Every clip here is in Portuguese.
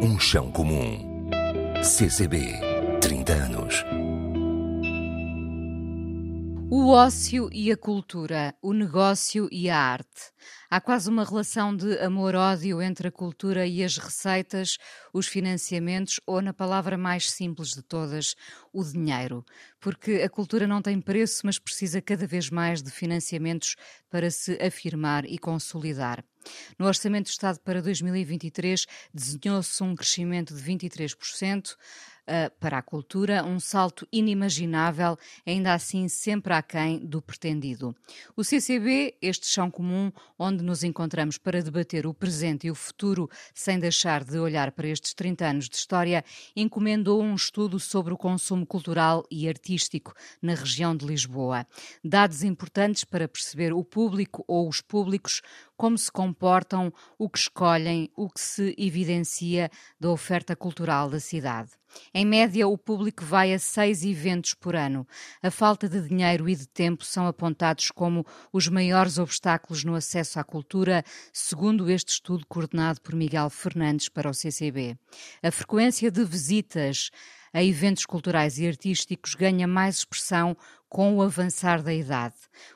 Um chão comum. CCB, 30 anos. O ócio e a cultura, o negócio e a arte. Há quase uma relação de amor-ódio entre a cultura e as receitas, os financiamentos ou, na palavra mais simples de todas, o dinheiro. Porque a cultura não tem preço, mas precisa cada vez mais de financiamentos para se afirmar e consolidar. No Orçamento do Estado para 2023 desenhou-se um crescimento de 23% uh, para a cultura, um salto inimaginável, ainda assim sempre aquém do pretendido. O CCB, este chão comum onde nos encontramos para debater o presente e o futuro, sem deixar de olhar para estes 30 anos de história, encomendou um estudo sobre o consumo cultural e artístico na região de Lisboa. Dados importantes para perceber o público ou os públicos, como se comportam, o que escolhem, o que se evidencia da oferta cultural da cidade. Em média, o público vai a seis eventos por ano. A falta de dinheiro e de tempo são apontados como os maiores obstáculos no acesso à cultura, segundo este estudo coordenado por Miguel Fernandes para o CCB. A frequência de visitas a eventos culturais e artísticos ganha mais expressão com o avançar da idade,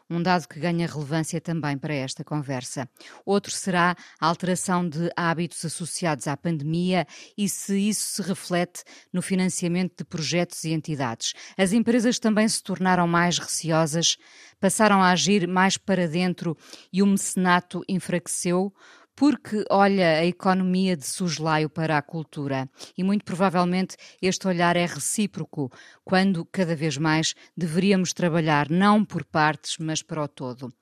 um dado que ganha relevância também para esta conversa. Outro será a alteração de hábitos associados à pandemia e se isso se reflete no financiamento de projetos e entidades. As empresas também se tornaram mais receosas, passaram a agir mais para dentro e o mecenato enfraqueceu, porque olha a economia de soslaio para a cultura. E muito provavelmente este olhar é recíproco, quando cada vez mais deveríamos trabalhar não por partes, mas para o todo.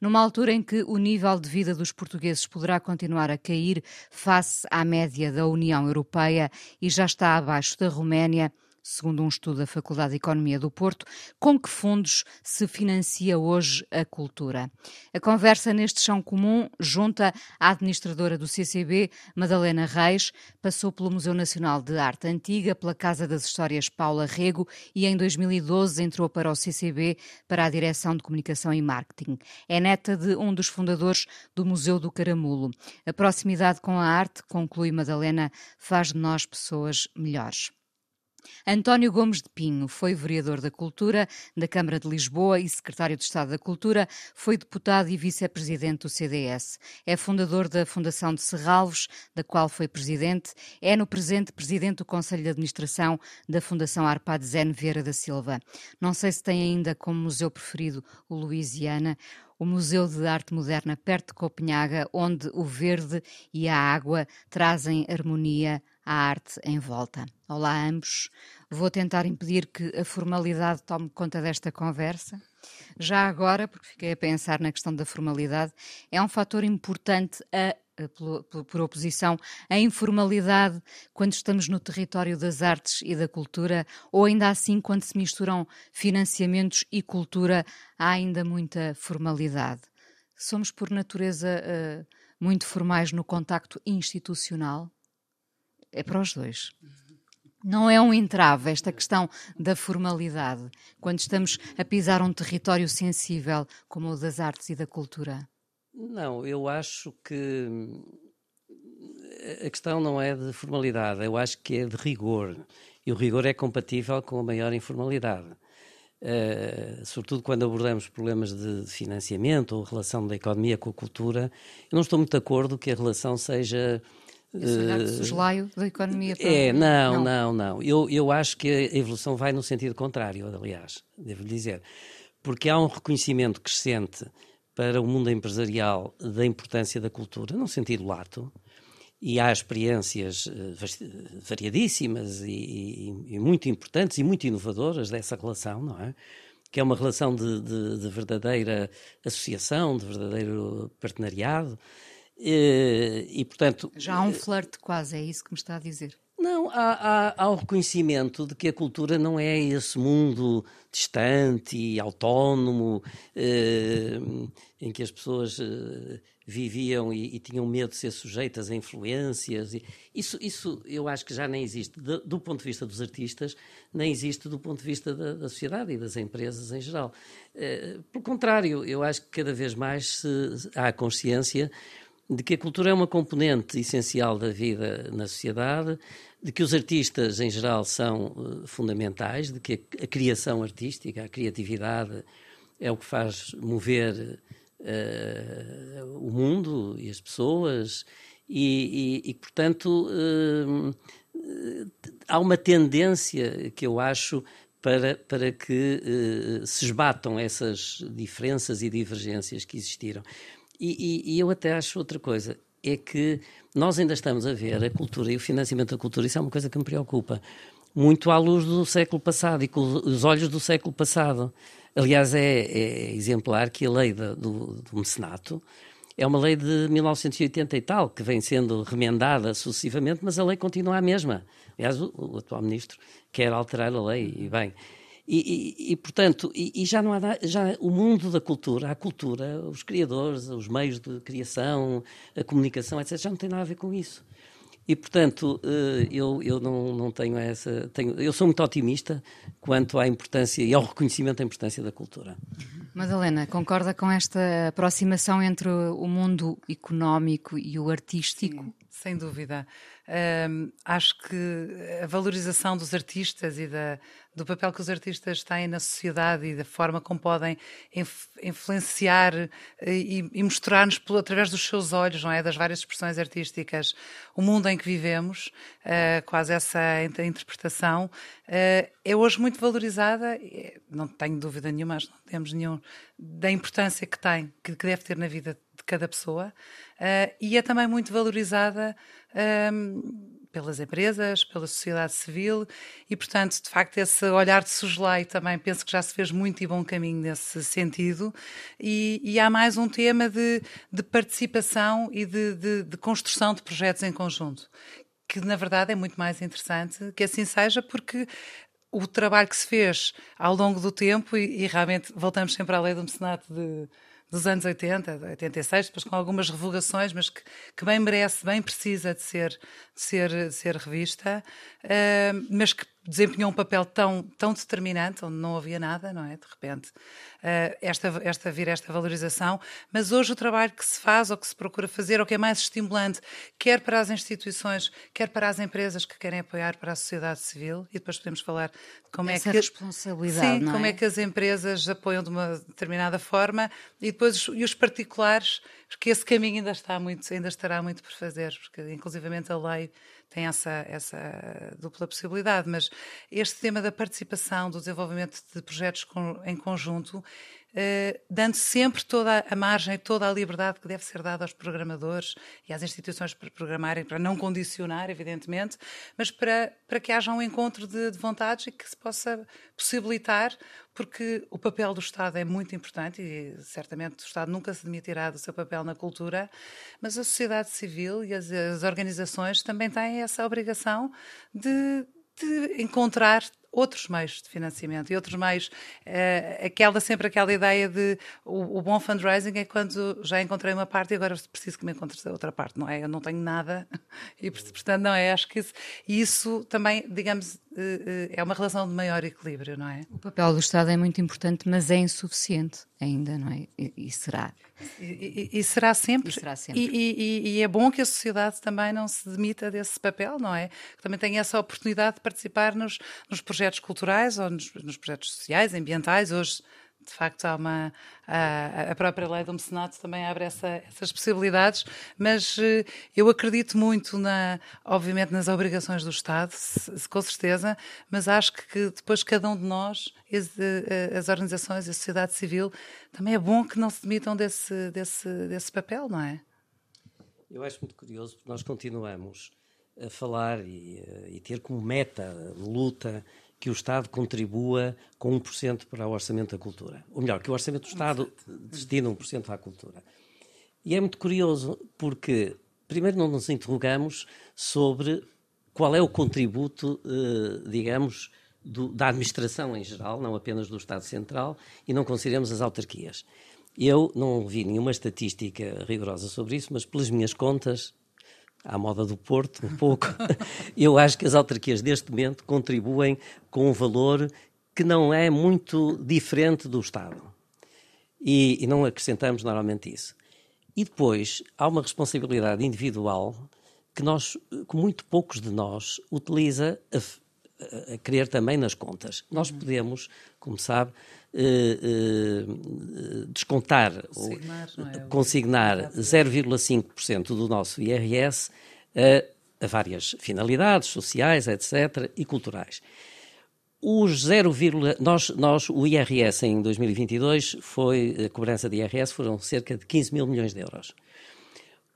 Numa altura em que o nível de vida dos portugueses poderá continuar a cair face à média da União Europeia e já está abaixo da Roménia, segundo um estudo da Faculdade de Economia do Porto, com que fundos se financia hoje a cultura. A conversa neste chão comum junta a administradora do CCB, Madalena Reis, passou pelo Museu Nacional de Arte Antiga, pela Casa das Histórias Paula Rego e em 2012 entrou para o CCB para a Direção de Comunicação e Marketing. É neta de um dos fundadores do Museu do Caramulo. A proximidade com a arte, conclui Madalena, faz de nós pessoas melhores. António Gomes de Pinho foi vereador da Cultura da Câmara de Lisboa e secretário de Estado da Cultura, foi deputado e vice-presidente do CDS. É fundador da Fundação de Serralvos, da qual foi presidente. É no presente presidente do Conselho de Administração da Fundação Arpad Zen Vieira da Silva. Não sei se tem ainda como museu preferido o Louisiana o Museu de Arte Moderna perto de Copenhaga, onde o verde e a água trazem harmonia à arte em volta. Olá a ambos. Vou tentar impedir que a formalidade tome conta desta conversa. Já agora, porque fiquei a pensar na questão da formalidade, é um fator importante a por, oposição, a informalidade quando estamos no território das artes e da cultura, ou ainda assim, quando se misturam financiamentos e cultura, há ainda muita formalidade. Somos, por natureza, uh, muito formais no contacto institucional? É para os dois. Não é um entrave esta questão da formalidade, quando estamos a pisar um território sensível como o das artes e da cultura? Não, eu acho que a questão não é de formalidade, eu acho que é de rigor. E o rigor é compatível com a maior informalidade. Uh, sobretudo quando abordamos problemas de financiamento ou relação da economia com a cultura, eu não estou muito de acordo que a relação seja esse soslaio da economia. É, não, não, não, não. Eu, eu acho que a evolução vai no sentido contrário, aliás, devo dizer. Porque há um reconhecimento crescente para o mundo empresarial da importância da cultura, num sentido lato, e há experiências eh, variadíssimas e, e, e, muito importantes e muito inovadoras dessa relação, não é? Que é uma relação de, de, de verdadeira associação, de verdadeiro partenariado. E, e, portanto. Já há um flerte quase, é isso que me está a dizer. Não, há, há, há, o reconhecimento de que a cultura não é esse mundo distante e autónomo eh, em que as pessoas eh, viviam e, e, tinham medo de ser sujeitas a influências. Isso, isso eu acho que já nem existe do, do ponto de vista dos artistas, nem existe do ponto de vista da, da sociedade e das empresas em geral. Eh, pelo contrário, eu acho que cada vez mais se, há consciência de que a cultura é uma componente essencial da vida na sociedade, de que os artistas em geral são uh, fundamentais, de que a, a, criação artística, a criatividade é o que faz mover uh, o mundo e as pessoas e, e, e portanto, uh, há uma tendência que eu acho para, para que uh, se esbatam essas diferenças e divergências que existiram. E, e, e, eu até acho outra coisa, é que nós ainda estamos a ver a cultura e o financiamento da cultura, isso é uma coisa que me preocupa, muito à luz do século passado e com os olhos do século passado. Aliás, é, é exemplar que a lei do, do mecenato é uma lei de 1980 e tal, que vem sendo remendada sucessivamente, mas a lei continua a mesma. Aliás, o, o atual ministro quer alterar a lei, e bem. E, e, e, portanto, e, e, já não há já o mundo da cultura, a cultura, os criadores, os meios de criação, a comunicação, etc., já não tem nada a ver com isso. E, portanto, eh, eu, eu não, não tenho essa. Tenho, eu sou muito otimista quanto à importância e ao reconhecimento da importância da cultura. Madalena, concorda com esta aproximação entre o mundo económico e o artístico? Sim, sem dúvida. Acho que a valorização dos artistas e da, do papel que os artistas têm na sociedade e da forma como podem inf, influenciar eh, e, e mostrar-nos através dos seus olhos, não é, das várias expressões artísticas, o mundo em que vivemos, uh, quase essa interpretação, uh, é hoje muito valorizada. Não tenho dúvida nenhuma, não temos nenhum da importância que tem, que, que deve ter na vida de cada pessoa, uh, e é também muito valorizada um, pelas empresas, pela sociedade civil e, portanto, de facto, esse olhar de soslaio também penso que já se fez muito e bom caminho nesse sentido. E, e há mais um tema de, de participação e de, de, de construção de projetos em conjunto, que na verdade é muito mais interessante que assim seja, porque o trabalho que se fez ao longo do tempo, e, e realmente voltamos sempre à lei do mecenato de dos anos 80, 86, depois com algumas revogações, mas que, que bem merece, bem precisa de ser, de ser, de ser revista, uh, mas que desempenhou um papel tão, tão determinante, onde não havia nada, não é? De repente, uh, esta, esta vir esta valorização, mas hoje o trabalho que se faz ou que se procura fazer, ou que é mais estimulante, quer para as instituições, quer para as empresas que querem apoiar para a sociedade civil, e depois podemos falar de como Essa é que responsabilidade, sim, é? como é que as empresas apoiam de uma determinada forma e depois e os particulares, que esse caminho ainda está muito, ainda estará muito por fazer, porque inclusivamente a lei tem essa, essa dupla possibilidade, mas este tema da participação, do desenvolvimento de projetos com, em conjunto, eh, dando sempre toda a margem, toda a liberdade que deve ser dada aos programadores e às instituições para programarem, para não condicionar, evidentemente, mas para, para que haja um encontro de, de vontades e que se possa possibilitar, porque o papel do Estado é muito importante e certamente o Estado nunca se demitirá do seu papel na cultura, mas a sociedade civil e as, as organizações também têm essa obrigação de, de encontrar outros meios de financiamento e outros meios. Uh, aquela, sempre aquela ideia de o, o, bom fundraising é quando já encontrei uma parte e agora preciso que me encontres a outra parte, não é? Eu não tenho nada e, portanto, não é? Acho que isso, isso também, digamos, é uma relação de maior equilíbrio, não é? O papel do Estado é muito importante, mas é insuficiente ainda, não é? E, e será. E, e, e, será sempre. E, será sempre. E, é bom que a sociedade também não se demita desse papel, não é? Que também tenha essa oportunidade de participar nos, nos projetos culturais ou nos, nos projetos sociais, ambientais. Hoje de facto há uma a, a, própria lei do mecenato também abre essa, essas possibilidades, mas eh, eu acredito muito na, obviamente, nas obrigações do Estado, se, com certeza, mas acho que depois cada um de nós, as, eh, as organizações, a sociedade civil, também é bom que não se demitam desse, desse, desse papel, não é? Eu acho muito curioso porque nós continuamos a falar e, eh, e ter como meta, luta, que o Estado contribua com 1% para o orçamento da cultura. Ou melhor, que o orçamento do Estado destina 1% à cultura. E é muito curioso porque, primeiro, não nos interrogamos sobre qual é o contributo, eh, digamos, do, da administração em geral, não apenas do Estado Central, e não consideramos as autarquias. Eu não vi nenhuma estatística rigorosa sobre isso, mas pelas minhas contas, à moda do Porto, um pouco, eu acho que as autarquias neste momento contribuem com um valor que não é muito diferente do Estado. E, e não acrescentamos normalmente isso. E depois há uma responsabilidade individual que nós, que muito poucos de nós utiliza a, a querer também nas contas. Nós podemos, como sabe, eh, descontar consignar, ou é? consignar 0,5% do nosso IRS a, a várias finalidades sociais, etc., e culturais. Os 0, nós, nós, o IRS em 2022 foi, a cobrança de IRS foram cerca de 15 mil milhões de euros.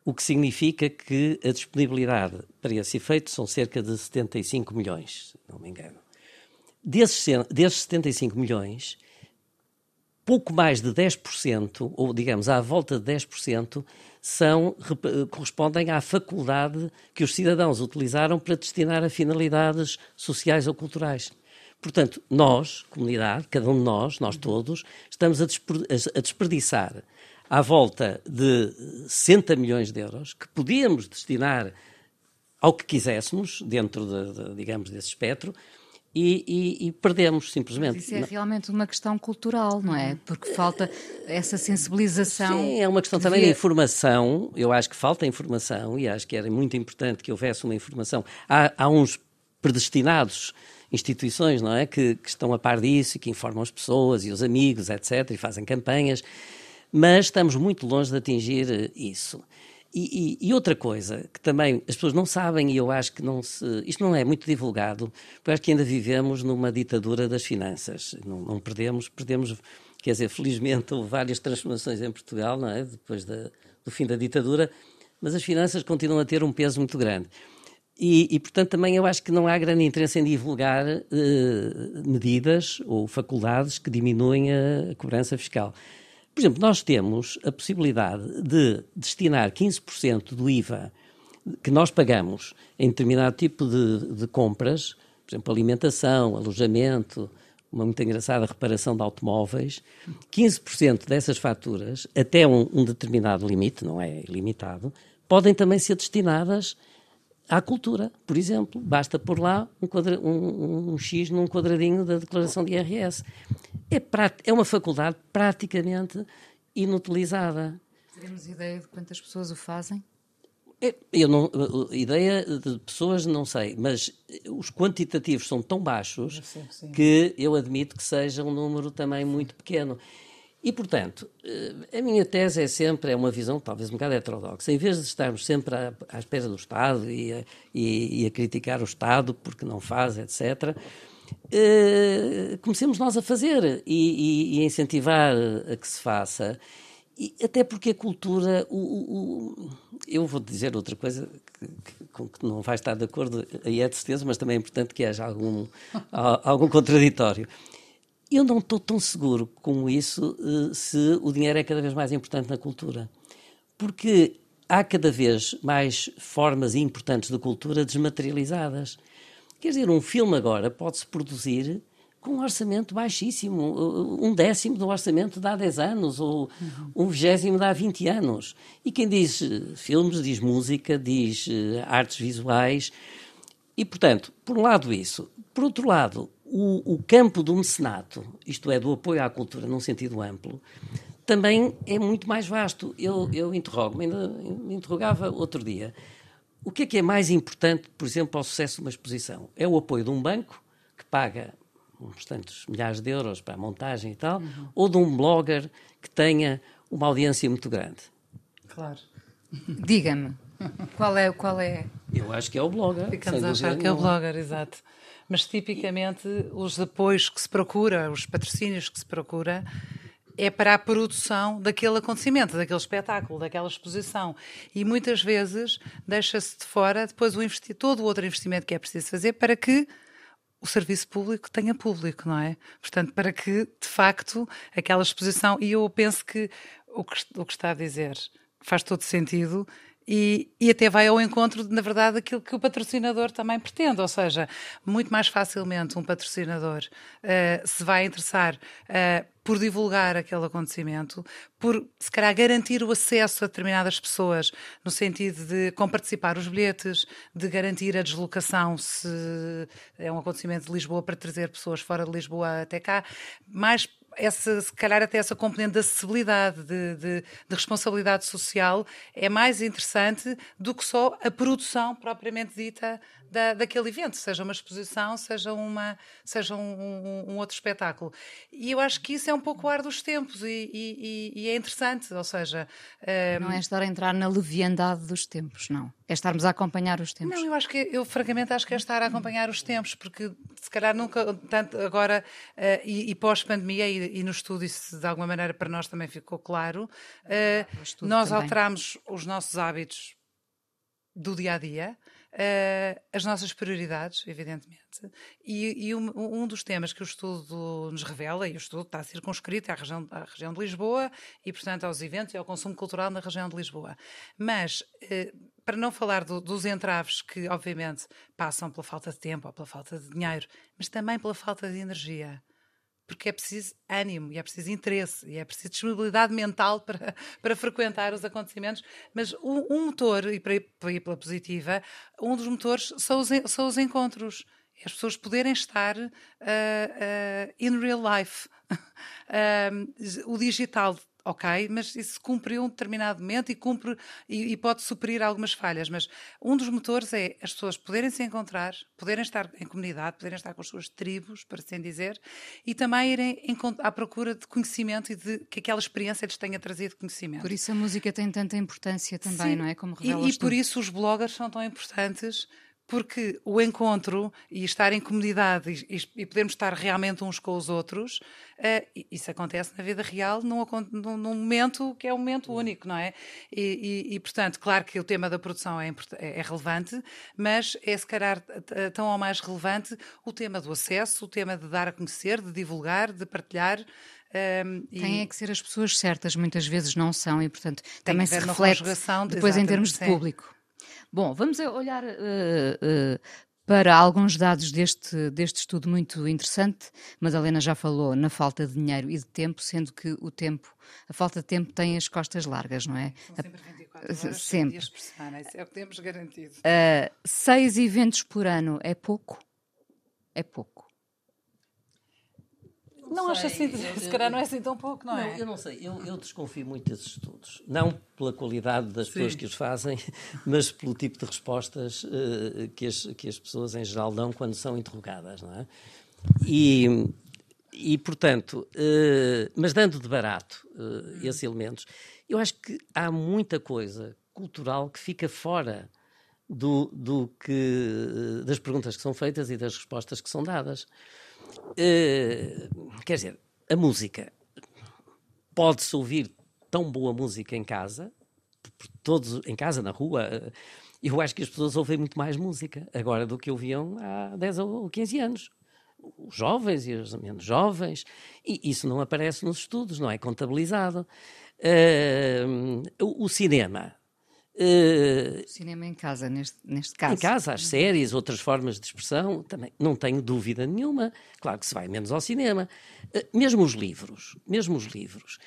O que significa que a disponibilidade para esse efeito são cerca de 75 milhões, se não me engano. Desses, desses 75 milhões, pouco mais de 10%, ou digamos à volta de 10%, são, correspondem à faculdade que os cidadãos utilizaram para destinar a finalidades sociais ou culturais. Portanto, nós, comunidade, cada um de nós, nós todos, estamos a, desperdiçar à volta de 60 milhões de euros que podíamos destinar ao que quiséssemos, dentro, de, de digamos, desse espectro, e, e, e, perdemos simplesmente. Mas isso é realmente uma questão cultural, não é? Porque falta essa sensibilização. Sim, é uma questão também devia... de informação. Eu acho que falta informação e acho que era muito importante que houvesse uma informação. Há, há uns predestinados instituições, não é? Que, que, estão a par disso e que informam as pessoas e os amigos, etc., e fazem campanhas, mas estamos muito longe de atingir eh, isso. E, e, e, outra coisa que também as pessoas não sabem, e eu acho que não se. Isto não é muito divulgado, porque acho que ainda vivemos numa ditadura das finanças. Não, não perdemos, perdemos, quer dizer, felizmente houve várias transformações em Portugal, não é? Depois da, do fim da ditadura, mas as finanças continuam a ter um peso muito grande. E, e, portanto, também eu acho que não há grande interesse em divulgar eh, medidas ou faculdades que diminuem a, a cobrança fiscal. Por exemplo, nós temos a possibilidade de destinar 15% do IVA que nós pagamos em determinado tipo de, de compras, por exemplo, alimentação, alojamento, uma muito engraçada reparação de automóveis, 15% dessas faturas, até um, um, determinado limite, não é ilimitado, podem também ser destinadas à cultura, por exemplo. Basta pôr lá um, quadra, um, um X num quadradinho da declaração de IRS. É, é uma faculdade praticamente inutilizada. Temos ideia de quantas pessoas o fazem? É, eu não, ideia de pessoas não sei, mas os quantitativos são tão baixos sim, sim. que eu admito que seja um número também muito pequeno. E, portanto, eh, a minha tese é sempre, é uma visão talvez um bocado heterodoxa. Em vez de estarmos sempre à, à espera do Estado e a, e, e a, criticar o Estado porque não faz, etc., eh, comecemos nós a fazer e, e, incentivar a que se faça. E até porque a cultura. O, o, eu vou dizer outra coisa que, que, que, não vai estar de acordo, aí é de certeza, mas também é importante que haja algum, algum contraditório. Eu não estou tão seguro com isso eh, se o dinheiro é cada vez mais importante na cultura. Porque há cada vez mais formas importantes de cultura desmaterializadas. Quer dizer, um filme agora pode-se produzir com um orçamento baixíssimo, um décimo do orçamento de há 10 anos, ou um vigésimo de há 20 anos. E quem diz eh, filmes, diz música, diz eh, artes visuais. E, portanto, por um lado isso. Por outro lado, o, o campo do mecenato, isto é, do apoio à cultura num sentido amplo, também é muito mais vasto. Eu, eu interrogo-me, ainda me interrogava outro dia, o que é que é mais importante, por exemplo, ao sucesso de uma exposição? É o apoio de um banco que paga uns tantos milhares de euros para a montagem e tal, uhum. ou de um blogger que tenha uma audiência muito grande? Claro. Diga-me, qual é, qual é? Eu acho que é o blogger. Ficamos a achar que é o blogger, exato mas tipicamente os apoios que se procura, os patrocínios que se procura, é para a produção daquele acontecimento, daquele espetáculo, daquela exposição. E muitas vezes deixa-se de fora depois o todo o outro investimento que é preciso fazer para que o serviço público tenha público, não é? Portanto, para que, de facto, aquela exposição. E eu penso que o que, o que está a dizer faz todo sentido e, e, até vai ao encontro, na verdade, daquilo que o patrocinador também pretende. Ou seja, muito mais facilmente um patrocinador uh, se vai interessar uh, por divulgar aquele acontecimento, por se calhar garantir o acesso a determinadas pessoas, no sentido de comparticipar os bilhetes, de garantir a deslocação se é um acontecimento de Lisboa para trazer pessoas fora de Lisboa até cá, mais essa, se calhar até essa componente de acessibilidade, de, de, de, responsabilidade social, é mais interessante do que só a produção propriamente dita da, daquele evento, seja uma exposição, seja, uma, seja um, um, um, outro espetáculo. E eu acho que isso é um pouco o ar dos tempos e, e, e é interessante, ou seja... Um... Não é estar a entrar na leviandade dos tempos, não. É estarmos a acompanhar os tempos. Não, eu acho que, eu francamente acho que é estar a acompanhar os tempos, porque se calhar nunca, tanto agora uh, e, e pós-pandemia, e, e, no estudo isso de alguma maneira para nós também ficou claro, uh, nós também. alteramos os nossos hábitos do dia a dia, uh, as nossas prioridades, evidentemente. E, e um, um, dos temas que o estudo nos revela, e o estudo está circunscrito à região, à região de Lisboa e, portanto, aos eventos e ao consumo cultural na região de Lisboa. Mas, uh, para não falar do, dos entraves que, obviamente, passam pela falta de tempo ou pela falta de dinheiro, mas também pela falta de energia porque é preciso ânimo, e é preciso interesse, e é preciso disponibilidade mental para, para frequentar os acontecimentos. Mas um, um motor, e para ir, para ir, pela positiva, um dos motores são os, são os encontros. É as pessoas poderem estar uh, uh, in real life. uh, o digital ok, mas isso cumpriu um determinado momento e cumpre e, e, pode suprir algumas falhas. Mas um dos motores é as pessoas poderem se encontrar, poderem estar em comunidade, poderem estar com as suas tribos, para assim dizer, e também irem em, à procura de conhecimento e de que aquela experiência lhes tenha trazido conhecimento. Por isso a música tem tanta importância também, Sim. não é? Como e, e por isso os bloggers são tão importantes porque o encontro e estar em comunidade e, e, podermos estar realmente uns com os outros, uh, isso acontece na vida real num, num, num, momento que é um momento único, não é? E, e, e portanto, claro que o tema da produção é, é, é, relevante, mas é se calhar tão ou mais relevante o tema do acesso, o tema de dar a conhecer, de divulgar, de partilhar. Um, ehm, Têm é que ser as pessoas certas, muitas vezes não são, e portanto também se reflete depois em termos de público. Bom, vamos olhar uh, uh, para alguns dados deste, deste estudo muito interessante. Madalena já falou na falta de dinheiro e de tempo, sendo que o tempo, a falta de tempo tem as costas largas, não é? São sempre 24 horas, sempre. dias por semana, isso é o que temos garantido. Uh, seis eventos por ano é pouco? É pouco. Não acho assim, se calhar não é assim tão pouco, não, não é? Eu não sei, eu, eu, desconfio muito desses estudos. Não pela qualidade das Sim. pessoas que os fazem, mas pelo tipo de respostas uh, que, as, que as pessoas em geral dão quando são interrogadas, não é? E, e portanto, uh, mas dando de barato uh, esses elementos, eu acho que há muita coisa cultural que fica fora do, do que, das perguntas que são feitas e das respostas que são dadas. Uh, quer dizer, a música pode-se ouvir tão boa música em casa, todos em casa, na rua. Eh, eu acho que as pessoas ouvem muito mais música agora do que ouviam há 10 ou 15 anos. Os jovens e os menos jovens, e isso não aparece nos estudos, não é contabilizado. Uh, o cinema Uh, Cinema em casa, neste, neste caso. Em casa, as séries, outras formas de expressão, também não tenho dúvida nenhuma. Claro que se vai menos ao cinema. Uh, mesmo os livros, mesmo os livros.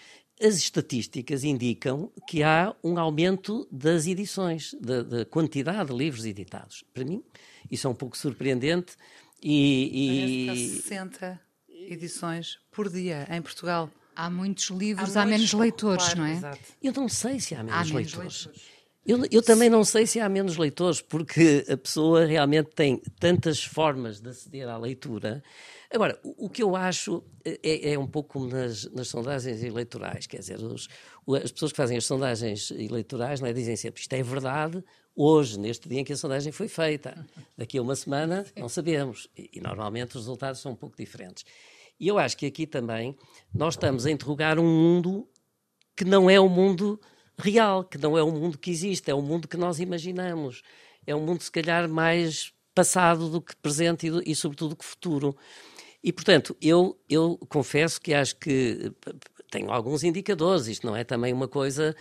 As estatísticas indicam que há um aumento das edições, da, da quantidade de livros editados. Para mim, isso é um pouco surpreendente. E, e... 60 edições por dia em Portugal. Há muitos livros, há, há menos leitores, claro, não é? Exato. Eu não sei se há menos, há menos leitores. leitores. Eu, eu, também não sei se há menos leitores, porque a pessoa realmente tem tantas formas de aceder à leitura. Agora, o, o que eu acho é, é, um pouco como nas, nas sondagens eleitorais, quer dizer, os, as pessoas que fazem as sondagens eleitorais não é, dizem sempre isto é verdade hoje, neste dia em que a sondagem foi feita. Daqui a uma semana não sabemos. E, e normalmente os resultados são um pouco diferentes. E eu acho que aqui também nós estamos a interrogar um mundo que não é o mundo real, que não é um mundo que existe, é um mundo que nós imaginamos. É um mundo, se calhar, mais passado do que presente e, e sobretudo, que futuro. E, portanto, eu, eu confesso que acho que tenho alguns indicadores, isto não é também uma coisa,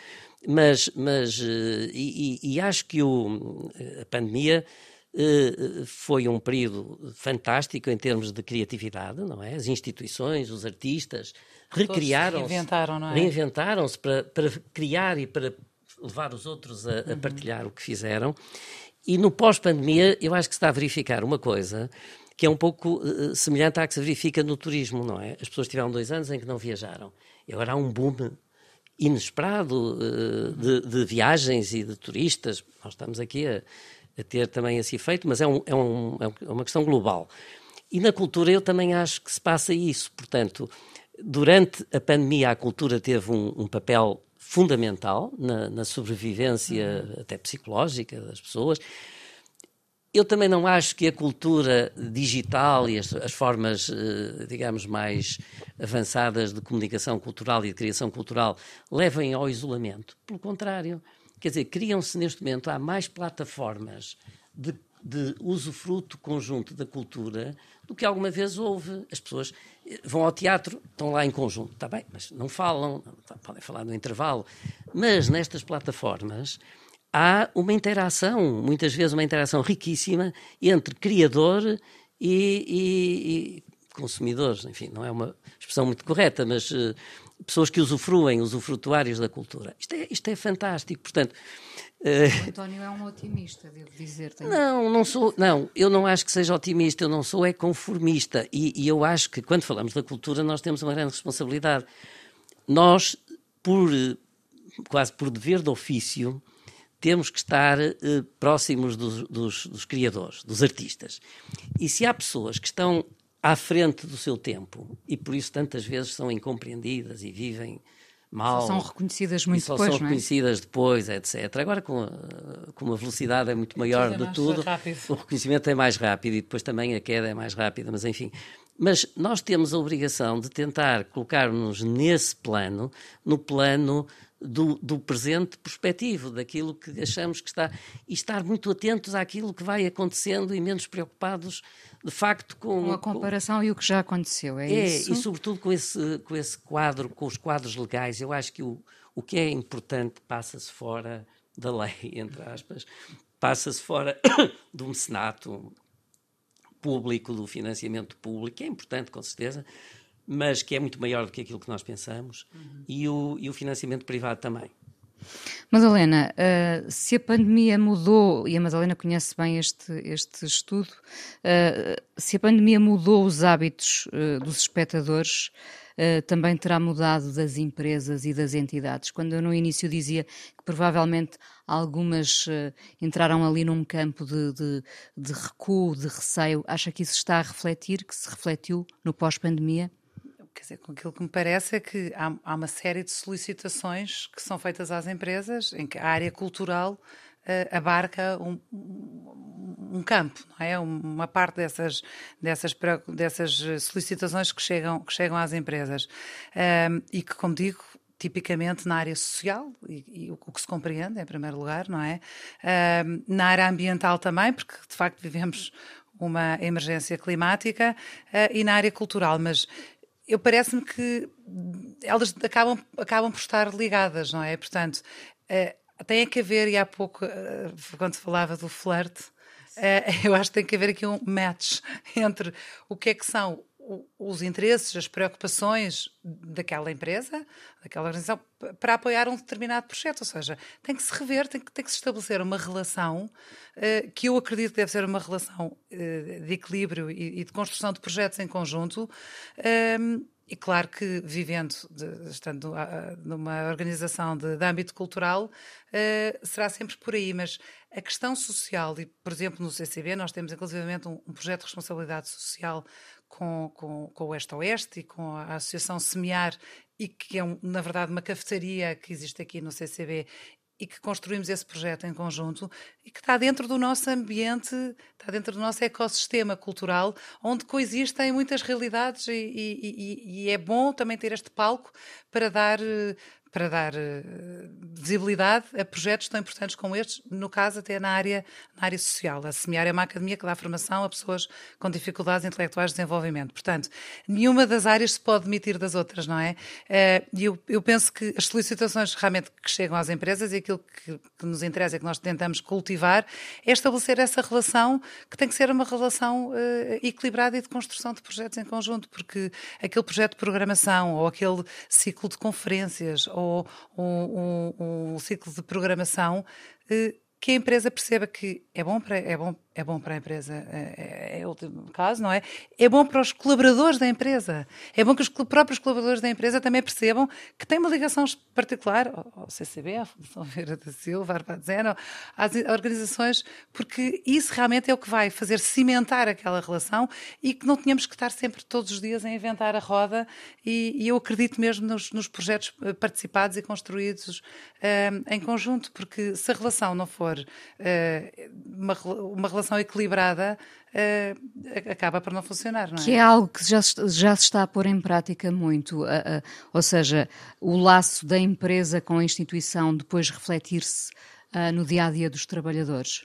mas, mas eh, e, e acho que o, a pandemia eh, foi um período fantástico em termos de criatividade, não é? As instituições, os artistas recriaram-se, reinventaram, é? reinventaram-se para, para criar e para levar os outros a, a partilhar uhum. o que fizeram. E no pós-pandemia, eu acho que se está a verificar uma coisa que é um pouco uh, semelhante à que se verifica no turismo, não é? As pessoas tiveram dois anos em que não viajaram e agora há um boom inesperado uh, de, de, viagens e de turistas. Nós estamos aqui a, a ter também esse efeito, mas é, um, é, um, é uma questão global. E na cultura eu também acho que se passa isso. Portanto, durante a pandemia a cultura teve um, um papel fundamental na, na sobrevivência uhum. até psicológica das pessoas. Eu também não acho que a cultura digital e as, as, formas, eh, digamos, mais avançadas de comunicação cultural e de criação cultural levem ao isolamento. Pelo contrário, quer dizer, criam-se neste momento, há mais plataformas de, de usufruto conjunto da cultura do que alguma vez houve. As pessoas eh, vão ao teatro, estão lá em conjunto, está bem, mas não falam, podem falar no intervalo. Mas nestas plataformas há uma interação, muitas vezes uma interação riquíssima entre criador e, e, e consumidores. Enfim, não é uma expressão muito correta, mas uh, pessoas que usufruem, usufrutuários da cultura. Isto é, isto é fantástico. Portanto, o António é um otimista, devo dizer. Não, não sou. Não, eu não acho que seja otimista. Eu não sou é conformista. E, e eu acho que quando falamos da cultura nós temos uma grande responsabilidade. Nós, por quase por dever de ofício, temos que estar eh, próximos dos, dos, dos, criadores, dos artistas. E se há pessoas que estão à frente do seu tempo e por isso tantas vezes são incompreendidas e vivem mal. Só são reconhecidas muito só depois. São é? reconhecidas é? depois, etc. Agora, com a, com a velocidade é muito maior de tudo, rápido. o reconhecimento é mais rápido e depois também a queda é mais rápida, mas enfim. Mas nós temos a obrigação de tentar colocar-nos nesse plano, no plano do, do, presente perspectivo, daquilo que achamos que está, e estar muito atentos àquilo que vai acontecendo e menos preocupados, de facto, com... Com a comparação com... e o que já aconteceu, é, é isso? e sobretudo com esse, com esse quadro, com os quadros legais, eu acho que o, o que é importante passa-se fora da lei, entre aspas, passa-se fora do mecenato público, do financiamento público, é importante, com certeza, mas que é muito maior do que aquilo que nós pensamos, uhum. e, o, e o financiamento privado também. Madalena, uh, se a pandemia mudou, e a Madalena conhece bem este, este estudo, uh, se a pandemia mudou os hábitos uh, dos espectadores, também terá mudado das empresas e das entidades. Quando eu no início dizia que provavelmente algumas entraram ali num campo de, de, de recuo, de receio, acha que isso está a refletir, que se refletiu no pós-pandemia? Quer dizer, com aquilo que me parece é que há, há, uma série de solicitações que são feitas às empresas em que a área cultural uh, abarca um, um, campo, não é? Uma parte dessas, dessas, dessas solicitações que chegam, que chegam às empresas. Um, e que, como digo, tipicamente na área social, e, e, o que se compreende, em primeiro lugar, não é? Na área ambiental também, porque de facto vivemos uma emergência climática, uh, e na área cultural, mas eu parece-me que elas acabam, acabam por estar ligadas, não é? Portanto, uh, tem que haver, e há pouco, uh, quando falava do flerte, uh, eu acho que tem que haver aqui um match entre o que é que são os interesses, as preocupações daquela empresa, daquela organização, para apoiar um determinado projeto. Ou seja, tem que se rever, tem que, tem que se estabelecer uma relação uh, que eu acredito que deve ser uma relação uh, de equilíbrio e, de construção de projetos em conjunto. Um, e claro que vivendo, de, estando numa organização de, de âmbito cultural, uh, será sempre por aí, mas a questão social, e por exemplo no CCB nós temos inclusivamente um, um projeto de responsabilidade social com, com, com o Oeste Oeste e com a Associação Semear, e que é, um, na verdade, uma cafetaria que existe aqui no CCB e que construímos esse projeto em conjunto e que está dentro do nosso ambiente, está dentro do nosso ecossistema cultural, onde coexistem muitas realidades e, e, e, e é bom também ter este palco para dar para dar uh, visibilidade a projetos tão importantes como estes, no caso até na área, na área social. A Semear é uma academia que dá formação a pessoas com dificuldades intelectuais de desenvolvimento. Portanto, nenhuma das áreas se pode demitir das outras, não é? Uh, e eu, eu, penso que as solicitações realmente que chegam às empresas e aquilo que, que nos interessa, é que nós tentamos cultivar, é estabelecer essa relação que tem que ser uma relação uh, equilibrada e de construção de projetos em conjunto, porque aquele projeto de programação ou aquele ciclo de conferências ou um, um, um ciclo de programação eh, que a empresa perceba que é bom para, é bom, é bom para a empresa, é, é, o último caso, não é? É bom para os colaboradores da empresa. É bom que os próprios colaboradores da empresa também percebam que tem uma ligação particular ao CCB, à Fundação Vera da Silva, à Arpadzena, às organizações, porque isso realmente é o que vai fazer cimentar aquela relação e que não tínhamos que estar sempre todos os dias a inventar a roda e, e eu acredito mesmo nos, nos, projetos eh, participados e construídos uh, em conjunto, porque se a relação não for uh, uma, uma relação equilibrada, uh, acaba por não funcionar, não é? Que é algo que já, já se está a pôr em prática muito, ou seja, o laço da empresa com a instituição depois refletir-se no dia a dia dos trabalhadores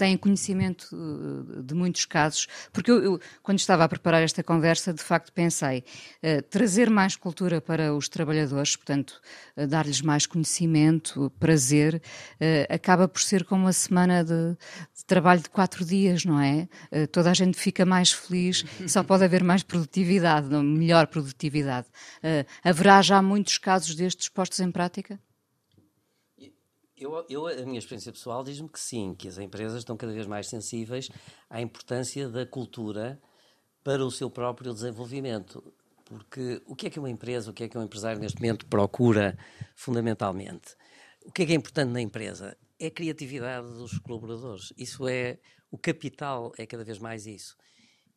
têm conhecimento eh, de muitos casos, porque eu, eu, quando estava a preparar esta conversa, de facto pensei uh, trazer mais cultura para os trabalhadores, portanto, uh, dar-lhes mais conhecimento, prazer, acaba por ser como uma semana de, de trabalho de quatro dias, não é? toda a gente fica mais feliz, só pode haver mais produtividade, melhor produtividade. haverá já muitos casos destes postos em prática? Eu, eu, a minha experiência pessoal diz-me que sim, que as empresas estão cada vez mais sensíveis à importância da cultura para o seu próprio desenvolvimento. Porque o que é que uma empresa, o que é que um empresário neste momento procura fundamentalmente? O que é que é importante na empresa? É a criatividade dos colaboradores. Isso é o capital, é cada vez mais isso.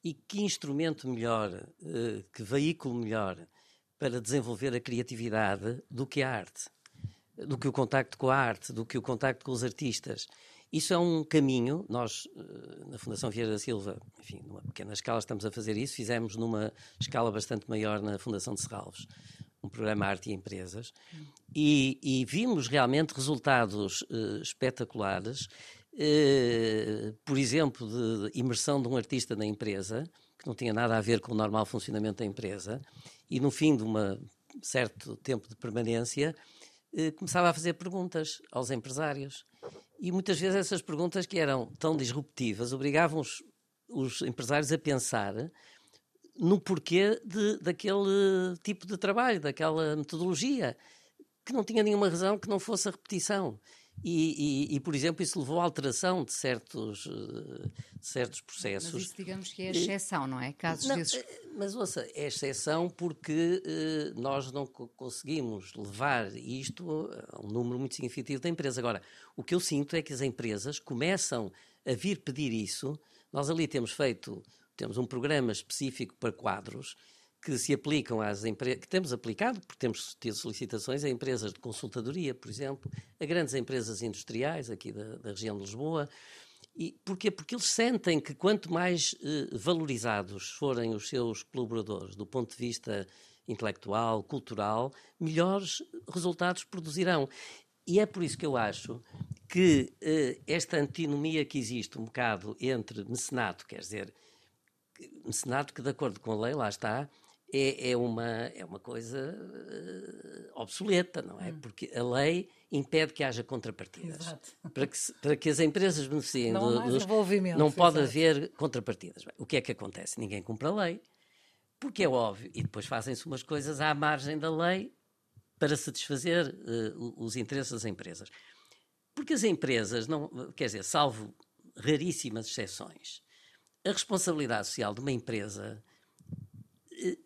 E que instrumento melhor, eh, que veículo melhor para desenvolver a criatividade do que a arte? Do que o contacto com a arte, do que o contacto com os artistas. Isso é um caminho. Nós, eh, na Fundação Vieira da Silva, enfim, numa pequena escala, estamos a fazer isso. Fizemos numa escala bastante maior na Fundação de Serralves, um programa Arte e Empresas, e, e vimos realmente resultados uh, espetaculares. Uh, por exemplo, de imersão de um artista na empresa, que não tinha nada a ver com o normal funcionamento da empresa, e no fim de um certo tempo de permanência, começava a fazer perguntas aos empresários. E muitas vezes essas perguntas que eram tão disruptivas obrigavam os, os empresários a pensar no porquê de, daquele tipo de trabalho, daquela metodologia, que não tinha nenhuma razão que não fosse a repetição. E, e, e, por exemplo, isso levou à alteração de certos, eh, de certos processos. Mas isso, digamos que é exceção, não é? Casos não, desses. Eh, mas, ouça, é exceção porque eh, nós não conseguimos levar isto a um número muito significativo de empresas. Agora, o que eu sinto é que as empresas começam a vir pedir isso. Nós ali temos feito, temos um programa específico para quadros que se aplicam às empresas, que temos aplicado, porque temos tido solicitações a empresas de consultadoria, por exemplo, a grandes empresas industriais aqui da, da região de Lisboa. E porquê? Porque eles sentem que quanto mais eh, valorizados forem os seus colaboradores do ponto de vista intelectual, cultural, melhores resultados produzirão. E é por isso que eu acho que eh, esta antinomia que existe um bocado entre mecenato, quer dizer, mecenato que de acordo com a lei, lá está, é, é, uma, é uma coisa uh, obsoleta, não é? Hum. Porque a lei impede que haja contrapartidas. Exato. Para que, para que as empresas beneficiem não, dos. Não pode exato. haver contrapartidas. Bem, o que é que acontece? Ninguém cumpre a lei, porque é óbvio, e depois fazem-se umas coisas à margem da lei para satisfazer uh, os interesses das empresas. Porque as empresas, não, quer dizer, salvo raríssimas exceções, a responsabilidade social de uma empresa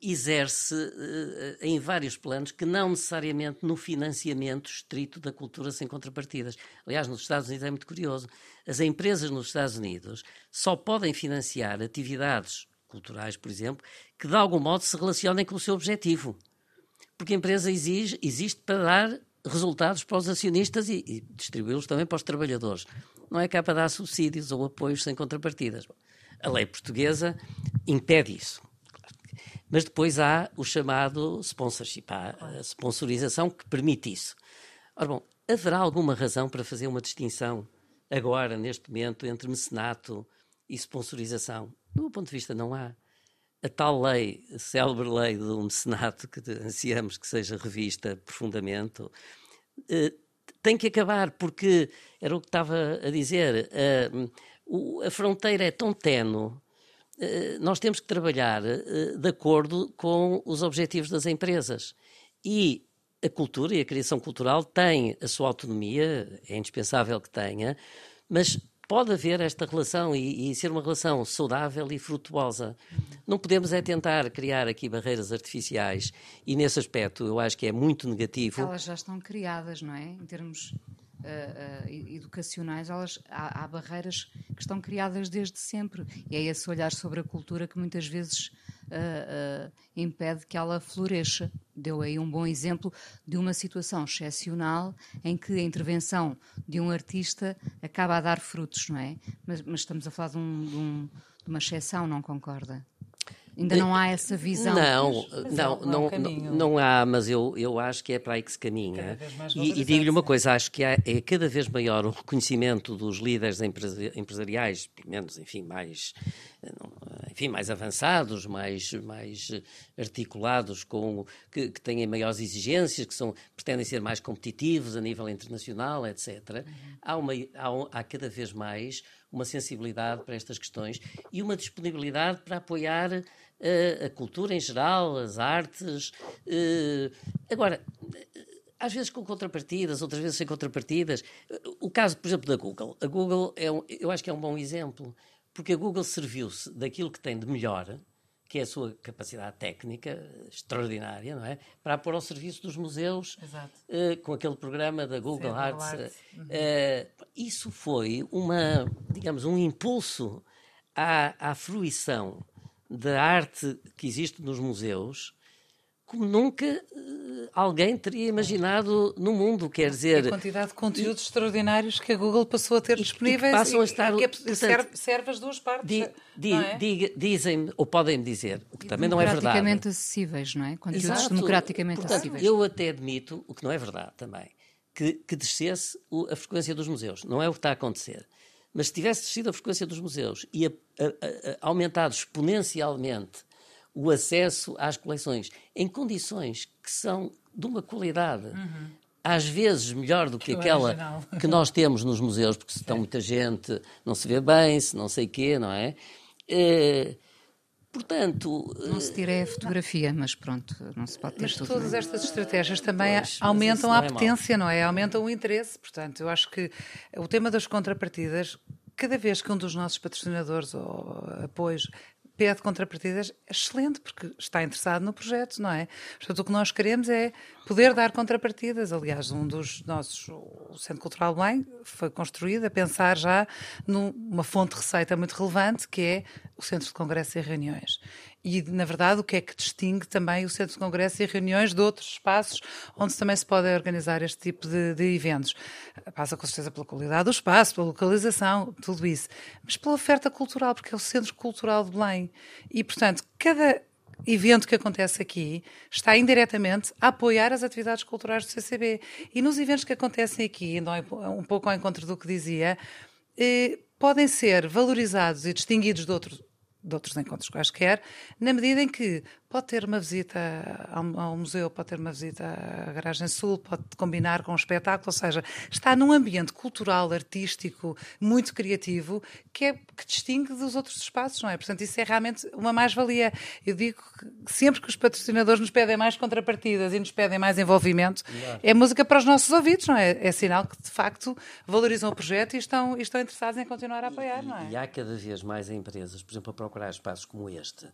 exerce uh, em vários planos que não necessariamente no financiamento estrito da cultura sem contrapartidas. Aliás, nos Estados Unidos é muito curioso. As empresas nos Estados Unidos só podem financiar atividades culturais, por exemplo, que de algum modo se relacionem com o seu objetivo. Porque a empresa exige, existe para dar resultados para os acionistas e, e distribuí-los também para os trabalhadores. Não é cá para dar subsídios ou apoios sem contrapartidas. A lei portuguesa impede isso. Mas depois há o chamado sponsorship, a sponsorização que permite isso. Ora bom, haverá alguma razão para fazer uma distinção agora, neste momento, entre mecenato e sponsorização? Do meu ponto de vista, não há. A tal lei, a célebre lei do mecenato, que ansiamos que seja revista profundamente, eh, tem que acabar, porque era o que estava a dizer, a, a fronteira é tão tenue eh, nós temos que trabalhar eh, de acordo com os objetivos das empresas. E a cultura e a criação cultural têm a sua autonomia, é indispensável que tenha, mas pode haver esta relação e, e, ser uma relação saudável e frutuosa. Não podemos é tentar criar aqui barreiras artificiais e nesse aspecto eu acho que é muito negativo. Elas já estão criadas, não é? Em termos uh, uh, educacionais, elas, há, há, barreiras que estão criadas desde sempre. E é esse olhar sobre a cultura que muitas vezes uh, impede que ela floresça. Deu aí um bom exemplo de uma situação excepcional em que a intervenção de um artista acaba a dar frutos, não é? Mas, mas estamos a falar de, um, de, um, de uma exceção, não concorda? Ainda não há essa visão. Não, mas, não, não, é não, não, há, mas eu, eu acho que é para aí que se caminha. E, e digo-lhe uma coisa, acho que há, é cada vez maior o reconhecimento dos líderes empresariais, pelo menos, enfim, mais, enfim, mais avançados, mais, mais articulados, com, que, que têm maiores exigências, que são, pretendem ser mais competitivos a nível internacional, etc. Há, uma, há, há cada vez mais uma sensibilidade para estas questões e uma disponibilidade para apoiar a cultura em geral, as artes. Uh, agora, às vezes com contrapartidas, outras vezes sem contrapartidas. O caso, por exemplo, da Google. A Google, é um, eu acho que é um bom exemplo, porque a Google serviu-se daquilo que tem de melhor que é a sua capacidade técnica extraordinária, não é? Para pôr ao serviço dos museus, uh, com aquele programa da Google Sim, Arts. Arts. Uhum. Uh, isso foi uma, digamos, um impulso à, à fruição da arte que existe nos museus como nunca uh, alguém teria imaginado no mundo, quer dizer... a quantidade de conteúdos e, extraordinários que a Google passou a ter disponíveis e passam a estar... E, que é, portanto, serve, serve, as duas partes, di, di, é? Dizem-me, ou podem-me dizer, o que e também não é verdade. Democraticamente acessíveis, não é? Conteúdos Exato. democraticamente portanto, acessíveis. Eu até admito, o que não é verdade também, que, que descesse a frequência dos museus. Não é o que está a acontecer. Mas se tivesse descido a frequência dos museus e a, a, a, aumentado exponencialmente o acesso às coleções em condições que são de uma qualidade uhum. às vezes melhor do que, que aquela que nós temos nos museus, porque se estão muita gente, não se vê bem, se não sei o quê, não é? é portanto... Não se tira a fotografia, mas pronto, não se pode ter mas tudo. todas estas estratégias também pois, aumentam a é apetência, é não é? Aumentam o interesse, portanto, eu acho que o tema das contrapartidas cada vez que um dos nossos patrocinadores ou apoios pede contrapartidas, é excelente, porque está interessado no projeto, não é? Portanto, o que nós queremos é poder dar contrapartidas. Aliás, um dos nossos, o Centro Cultural Bem, foi construído a pensar já numa fonte de receita muito relevante, que é o Centro de Congressos e Reuniões e, na verdade, o que é que distingue também o Centro de Congresso e reuniões de outros espaços onde também se pode organizar este tipo de, de, eventos. Passa com certeza pela qualidade do espaço, pela localização, tudo isso, mas pela oferta cultural, porque é o Centro Cultural de Belém. E, portanto, cada evento que acontece aqui está indiretamente a apoiar as atividades culturais do CCB. E nos eventos que acontecem aqui, um pouco ao encontro do que dizia, eh, podem ser valorizados e distinguidos de outros de outros encontros quaisquer, na medida em que pode ter uma visita ao, ao, museu, pode ter uma visita à Garagem Sul, pode combinar com um espetáculo, ou seja, está num ambiente cultural, artístico, muito criativo, que é que distingue dos outros espaços, não é? Portanto, isso é realmente uma mais-valia. Eu digo que sempre que os patrocinadores nos pedem mais contrapartidas e nos pedem mais envolvimento, é música para os nossos ouvidos, não é? É sinal que, de facto, valorizam o projeto e estão, e estão interessados em continuar a apoiar, e, não é? E há cada vez mais empresas, por exemplo, a procurar espaços como este,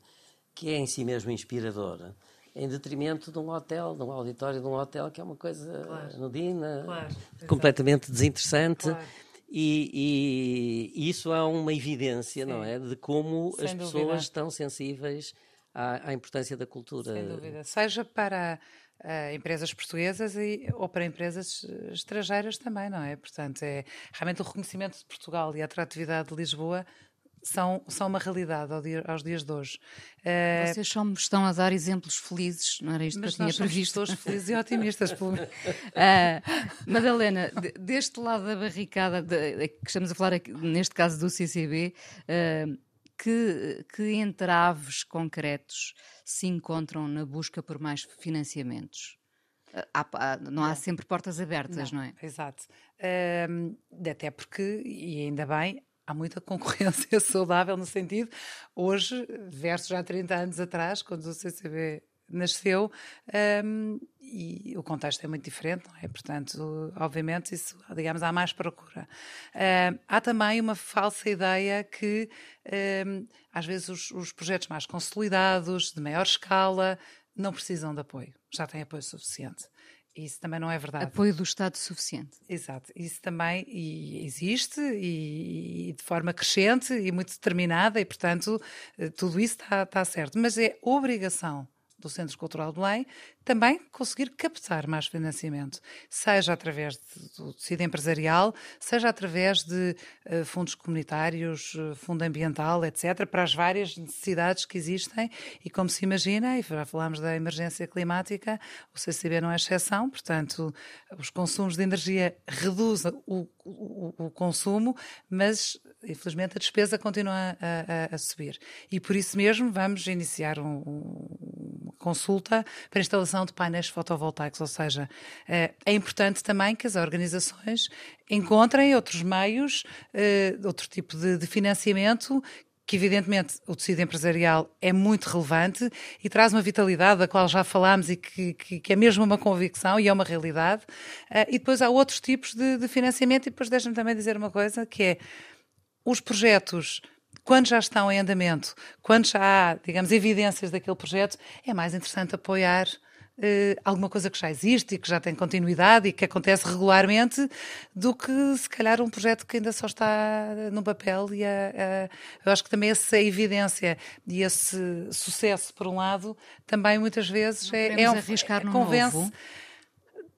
que é em si mesmo inspirador, em detrimento de um hotel, de um auditório de um hotel, que é uma coisa claro. anodina, claro. completamente desinteressante. Claro. E, e, isso é uma evidência, Sim. não é? De como Sem as dúvida. pessoas estão sensíveis à, à, importância da cultura. Sem dúvida. Seja para uh, empresas portuguesas e, ou para empresas estrangeiras também, não é? Portanto, é realmente o reconhecimento de Portugal e a atratividade de Lisboa são, são uma realidade ao dia, aos dias de hoje. Uh, Vocês só me estão a dar exemplos felizes, não era isto que eu tinha previsto. Mas felizes e otimistas. uh, Madalena, deste lado da barricada, de, que estamos a falar aqui, neste caso do CCB, uh, que, que entraves concretos se encontram na busca por mais financiamentos? Há, há, não há sempre portas abertas, não, não é? Exato. até porque, e ainda bem, há muita concorrência saudável no sentido, hoje, versus já 30 anos atrás, quando o CCB nasceu um, e o contexto é muito diferente, não é? Portanto, obviamente, isso, digamos, há mais procura. Uh, há também uma falsa ideia que, uh, às vezes, os, os, projetos mais consolidados, de maior escala, não precisam de apoio, já têm apoio suficiente. Isso também não é verdade. Apoio do Estado suficiente. Exato. Isso também existe e, e, de forma crescente e muito determinada, e, portanto, eh, tudo isso está, está certo. Mas é obrigação do Centro Cultural de Belém, também conseguir captar mais financiamento, seja através do tecido empresarial, seja através de uh, fundos comunitários, uh, fundo ambiental, etc., para as várias necessidades que existem. E como se imagina, e já falámos da emergência climática, o CCB não é exceção, portanto, os consumos de energia reduzem o, o, o consumo, mas infelizmente a despesa continua a, a, a, subir. E por isso mesmo vamos iniciar um, um consulta para instalação de painéis fotovoltaicos, ou seja, eh, é importante também que as organizações encontrem outros meios, eh, outro tipo de, financiamento que evidentemente o tecido empresarial é muito relevante e traz uma vitalidade da qual já falámos e que, que, que é mesmo uma convicção e é uma realidade. Uh, e depois há outros tipos de, de financiamento e depois deixa-me também dizer uma coisa que é os projetos quando já estão em andamento, quando já há, digamos, evidências daquele projeto, é mais interessante apoiar Uh, alguma coisa que já existe e que já tem continuidade e que acontece regularmente, do que se calhar um projeto que ainda só está no papel. E a, a, eu acho que também essa evidência e esse sucesso, por um lado, também muitas vezes é, é um, arriscar é, convence. Novo.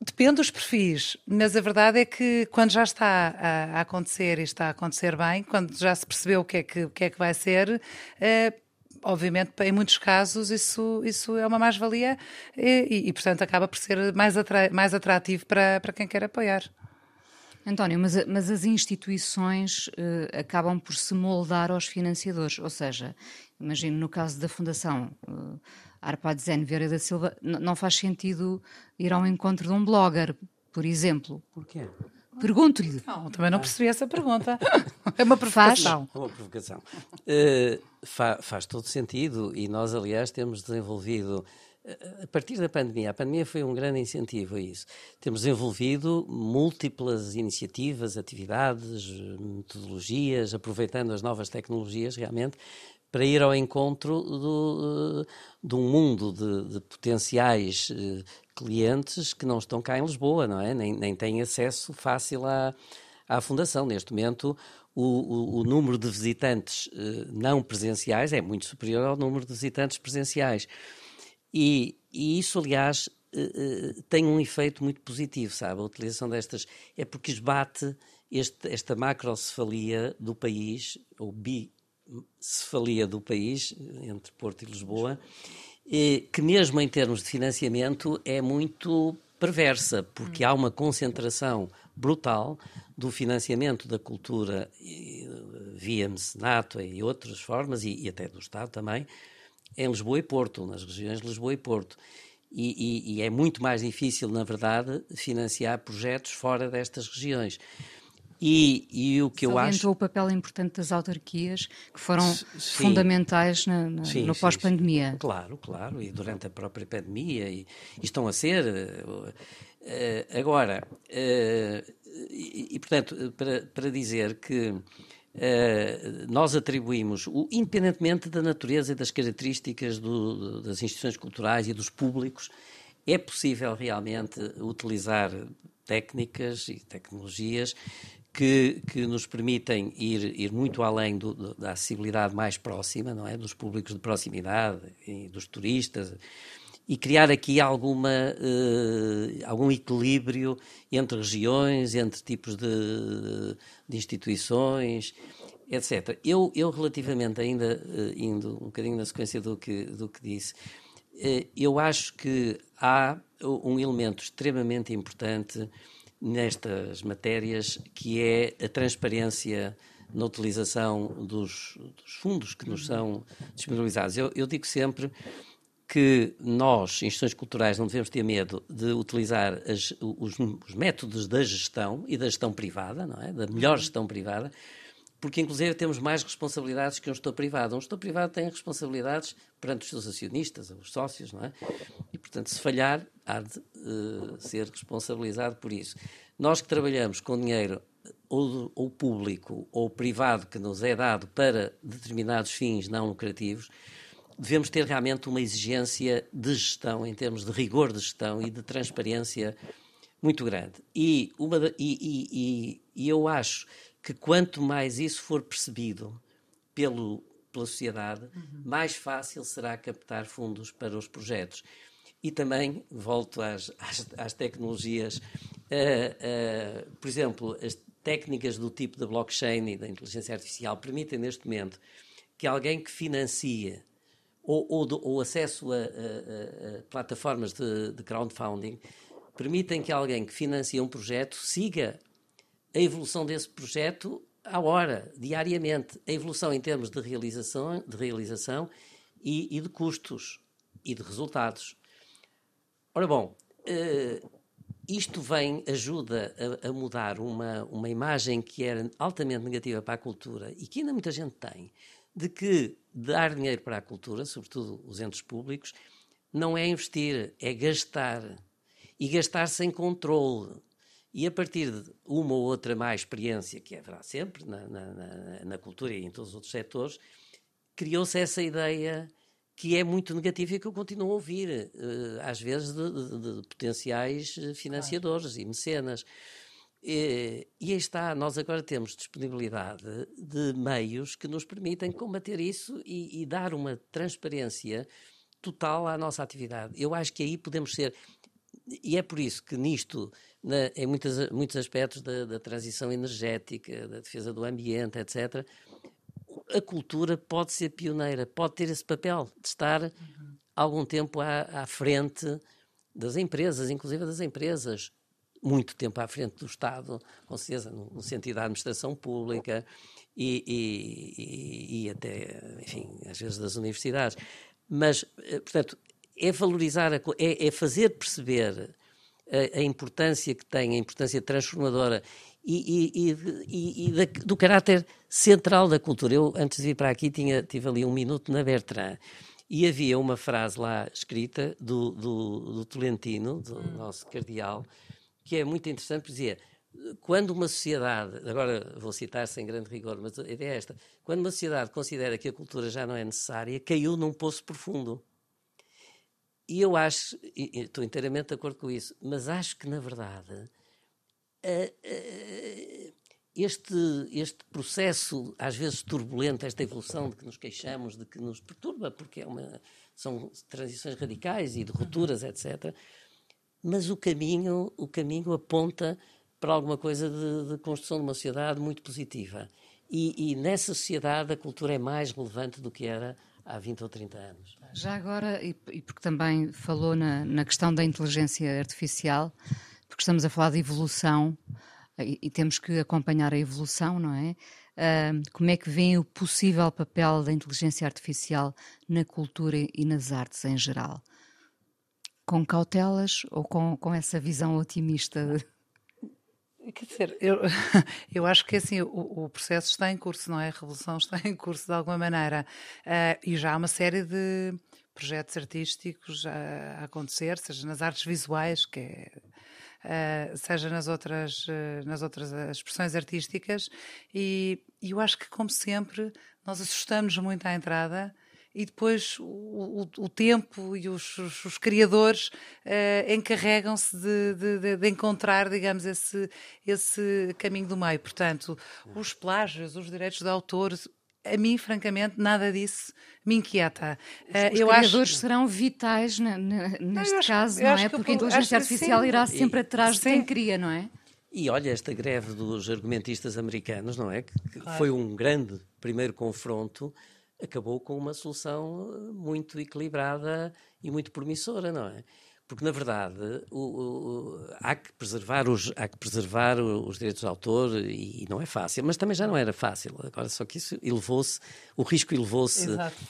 Depende dos perfis, mas a verdade é que quando já está a, acontecer e está a acontecer bem, quando já se percebeu o que é que, o que, é que vai ser, eh, obviamente, em muitos casos, isso, isso é uma mais-valia e, e, portanto, acaba por ser mais, atra mais atrativo para, para quem quer apoiar. António, mas, mas as instituições uh, acabam por se moldar aos financiadores, ou seja, imagino no caso da Fundação uh, Arpad Zen Vieira da Silva, não faz sentido ir ao encontro de um blogger, por exemplo. Porquê? Pergunto-lhe. Não, também não percebi essa pergunta. É uma provocação. É uma provocação. Uh, fa faz todo sentido e nós, aliás, temos desenvolvido eh, a partir da pandemia, a pandemia foi um grande incentivo a isso. Temos desenvolvido múltiplas iniciativas, atividades, metodologias, aproveitando as novas tecnologias realmente, para ir ao encontro do, eh, de um mundo de, de, potenciais eh, clientes que não estão cá em Lisboa, não é? Nem, nem têm acesso fácil à, à Fundação. Neste momento, o, o, o número de visitantes eh, não presenciais é muito superior ao número de visitantes presenciais. E, e isso, aliás, tem um efeito muito positivo, sabe? A utilização destas é porque esbate este, esta macrocefalia do país, ou bi, cefalia do país, entre Porto e Lisboa, que mesmo em termos de financiamento é muito perversa, porque há uma concentração brutal do financiamento da cultura via mecenato e outras formas, e, e, até do Estado também, em Lisboa e Porto, nas regiões de Lisboa e Porto. E, e, e é muito mais difícil, na verdade, financiar projetos fora destas regiões. E, e o que eu acho. o papel importante das autarquias, que foram sim. fundamentais na, na, sim, no pós-pandemia. Claro, claro, e durante a própria pandemia, e, e estão a ser. Uh, agora, uh, e, e, portanto, para, para dizer que uh, nós atribuímos, o, independentemente da natureza e das características do, das instituições culturais e dos públicos, é possível realmente utilizar técnicas e tecnologias que, que nos permitem ir, ir muito além do, do, da acessibilidade mais próxima, não é? Dos públicos de proximidade dos turistas e criar aqui alguma, uh, algum equilíbrio entre regiões, entre tipos de, de instituições, etc. Eu, eu relativamente, ainda uh, indo um bocadinho na sequência do que, do que disse, uh, eu acho que há um elemento extremamente importante nestas matérias, que é a transparência na utilização dos, dos fundos que nos são disponibilizados. Eu, eu, digo sempre que nós, instituições culturais, não devemos ter medo de utilizar as, os, os, métodos da gestão e da gestão privada, não é? da melhor gestão privada, porque inclusive temos mais responsabilidades que um gestor privado. Um gestor privado tem responsabilidades perante os seus acionistas, os sócios, não é? Portanto, se falhar, há de uh, ser responsabilizado por isso. Nós que trabalhamos com dinheiro ou, ou público ou privado que nos é dado para determinados fins não lucrativos, devemos ter realmente uma exigência de gestão, em termos de rigor de gestão e de transparência muito grande. E, uma, e, e, e eu acho que quanto mais isso for percebido pelo, pela sociedade, uhum. mais fácil será captar fundos para os projetos. E também, volto às, às, às tecnologias, uh, uh, por exemplo, as técnicas do tipo da blockchain e da inteligência artificial permitem neste momento que alguém que financia ou, ou, do, ou acesso a, a, a, plataformas de, de crowdfunding permitem que alguém que financia um projeto siga a evolução desse projeto à hora, diariamente. A evolução em termos de realização, de realização e, e de custos e de resultados. Ora bom, uh, isto vem, ajuda a, a, mudar uma, uma imagem que era altamente negativa para a cultura e que ainda muita gente tem, de que dar dinheiro para a cultura, sobretudo os entes públicos, não é investir, é gastar. E gastar sem controle. E a partir de uma ou outra má experiência, que haverá sempre na, na, na cultura e em todos os outros setores, criou-se essa ideia que é muito negativa e que eu continuo a ouvir, eh, às vezes, de, de, de potenciais eh, financiadores claro. e mecenas. E, e aí está, nós agora temos disponibilidade de meios que nos permitem combater isso e, e dar uma transparência total à nossa atividade. Eu acho que aí podemos ser, e é por isso que nisto, na, em muitos, muitos aspectos da, da transição energética, da defesa do ambiente, etc., a cultura pode ser pioneira, pode ter esse papel de estar uhum. algum tempo à, à, frente das empresas, inclusive das empresas, muito tempo à frente do Estado, com certeza, no, no sentido da administração pública e, e, e, e, até, enfim, às vezes das universidades. Mas, eh, portanto, é valorizar, a, é, é, fazer perceber a, a, importância que tem, a importância transformadora e, e da, do caráter central da cultura. Eu, antes de vir para aqui, tinha, tive ali um minuto na Bertrand e havia uma frase lá escrita do, do, do Tolentino, do hum. nosso cardeal, que é muito interessante, dizia, quando uma sociedade, agora vou citar sem grande rigor, mas a ideia é esta, quando uma sociedade considera que a cultura já não é necessária, caiu num poço profundo. E eu acho, e estou inteiramente de acordo com isso, mas acho que, na verdade, este, este processo, às vezes turbulento, esta evolução de que nos queixamos, de que nos perturba, porque é uma, são transições radicais e de rupturas, etc., mas o caminho, o caminho aponta para alguma coisa de, de construção de uma sociedade muito positiva. E, e, nessa sociedade a cultura é mais relevante do que era há 20 ou 30 anos. Já agora, e, e porque também falou na, na, questão da inteligência artificial, porque estamos a falar de evolução e, e temos que acompanhar a evolução, não é? Uh, como é que vem o possível papel da inteligência artificial na cultura e nas artes em geral? com cautelas ou com, com essa visão otimista? Quer dizer, eu, eu acho que assim, o, o, processo está em curso, não é? A revolução está em curso de alguma maneira. Uh, e já há uma série de projetos artísticos a, a acontecer, seja nas artes visuais, que é, uh, seja nas outras, uh, nas outras expressões artísticas, e, e eu acho que, como sempre, nós assustamos muito à entrada e depois o, o, o tempo e os, os, os criadores uh, encarregam-se de, de, de, encontrar, digamos, esse, esse caminho do meio. Portanto, os plágios, os direitos de autor, a mim, francamente, nada disso me inquieta. Os eu criadores acho... serão vitais na, na, neste não, caso, não é? Porque a inteligência artificial sim. irá sempre atrás sim. de quem cria, não é? E olha esta greve dos argumentistas americanos, não é? Que, claro. foi um grande primeiro confronto acabou com uma solução eh, muito equilibrada e muito promissora, não é? Porque, na verdade, o, o, há, que preservar os, há que preservar os direitos de autor e, e, não é fácil, mas também já não era fácil. Agora, só que isso elevou-se, o risco elevou-se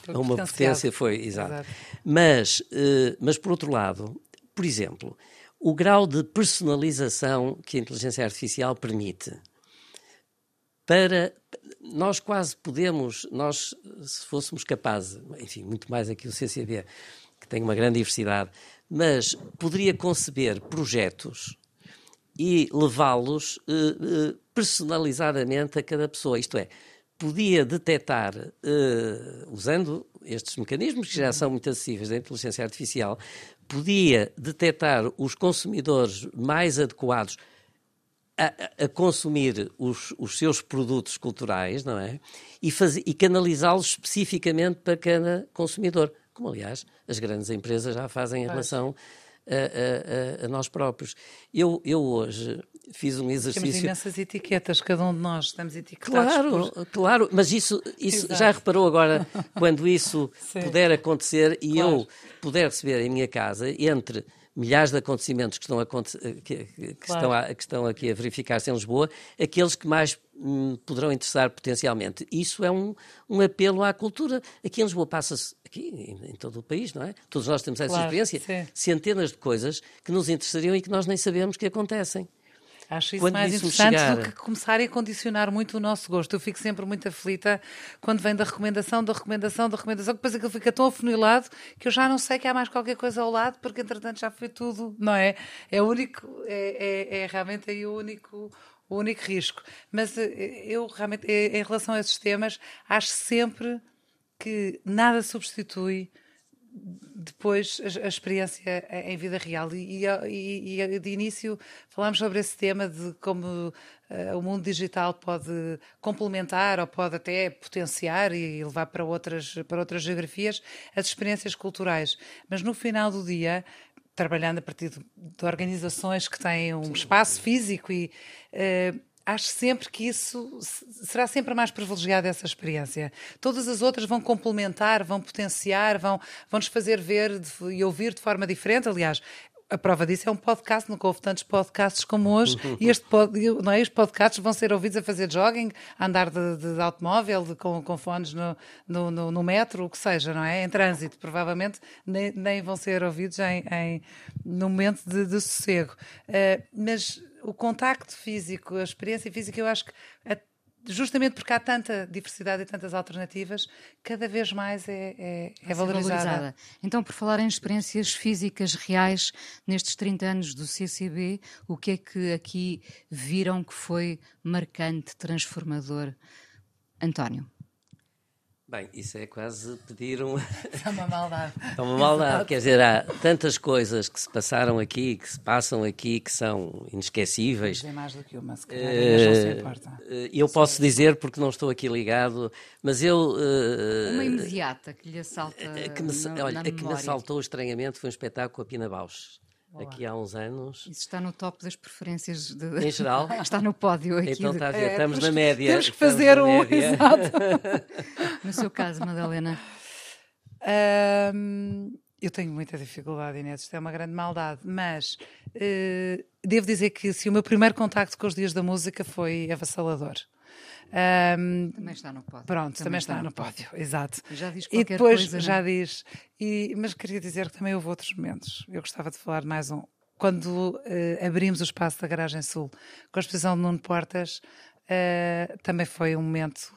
a uma potência, foi, exato. exato. Mas, uh, mas, por outro lado, por exemplo, o grau de personalização que a inteligência artificial permite para nós quase podemos, nós se fôssemos capazes, enfim, muito mais aqui o CCB, que tem uma grande diversidade, mas poderia conceber projetos e levá-los eh, eh, personalizadamente a cada pessoa. Isto é, podia detectar, eh, usando estes mecanismos que já são muito acessíveis da inteligência artificial, podia detectar os consumidores mais adequados a, a consumir os, os, seus produtos culturais, não é? E, e canalizá-los especificamente para cada consumidor, como aliás as grandes empresas já fazem em relação a, a, a, nós próprios. Eu, eu hoje fiz um exercício. Temos imensas etiquetas, cada um de nós estamos etiquetados. Claro, por... claro, mas isso, isso já reparou agora, quando isso puder acontecer e claro. eu puder receber em minha casa, entre milhares de acontecimentos que estão, a, que, que, claro. estão, a, que estão aqui a verificar-se em Lisboa, aqueles que mais hum, poderão interessar potencialmente. Isso é um, um apelo à cultura. Aqui em Lisboa passa-se, aqui em, em, todo o país, não é? Todos nós temos essa claro, experiência, sim. centenas de coisas que nos interessariam e que nós nem sabemos que acontecem. Acho isso quando mais isso interessante chegar... do que começarem a condicionar muito o nosso gosto. Eu fico sempre muito aflita quando vem da recomendação, da recomendação, da recomendação, que depois aquilo fica tão afunilado que eu já não sei que há mais qualquer coisa ao lado, porque entretanto já foi tudo, não é? É o único, é, é, é realmente aí o único, o único risco. Mas eh, eu realmente, em relação a esses temas, acho sempre que nada substitui depois a, a, experiência em vida real. E, e, e, de início falámos sobre esse tema de como uh, o mundo digital pode complementar ou pode até potenciar e levar para outras, para outras geografias as experiências culturais. Mas no final do dia, trabalhando a partir de, de organizações que têm um espaço físico e. Uh, acho sempre que isso será sempre mais privilegiada essa experiência. Todas as outras vão complementar, vão potenciar, vão, vão nos fazer ver e ouvir de forma diferente. Aliás, a prova disso é um podcast, nunca houve tantos podcasts como hoje, e este pod, não é, os podcasts vão ser ouvidos a fazer jogging, a andar de, de automóvel, de, com, com fones no, no, no, no, metro, o que seja, não é? Em trânsito, provavelmente nem, nem vão ser ouvidos em, em, no momento de, de sossego. Uh, mas o contacto físico, a experiência física, eu acho que justamente porque há tanta diversidade e tantas alternativas, cada vez mais é, é, é valorizada. valorizada. Então, por falar em experiências físicas reais, nestes 30 anos do CCB, o que é que aqui viram que foi marcante, transformador? António. Bem, isso é quase pedir um. É uma maldade. É uma maldade. Quer dizer, há tantas coisas que se passaram aqui, que se passam aqui, que são inesquecíveis. É mais do que uma, se calhar, uh, não se importa. Uh, eu posso dizer, porque não estou aqui ligado, mas eu. Uh, uma imediata que lhe assalta. Que me, na, olha, na a que me assaltou estranhamente foi um espetáculo com a Pina Bausch aqui há uns anos. Isso está no top das preferências de... Em geral? está no pódio aqui. Então está a ver, é, estamos na média. Temos que fazer um, exato. no seu caso, Madalena? Um, eu tenho muita dificuldade, Inês, isto é uma grande maldade, mas uh, devo dizer que se o meu primeiro contacto com os dias da música foi avassalador. Um, também está no pódio. Pronto, também, também está, está, no pódio, pódio. exato. Já diz e depois coisa, já não? diz. E, mas queria dizer que também houve outros momentos. Eu gostava de falar mais um. Quando uh, abrimos o espaço da Garagem Sul com a exposição de Nuno Portas, Uh, também foi um momento,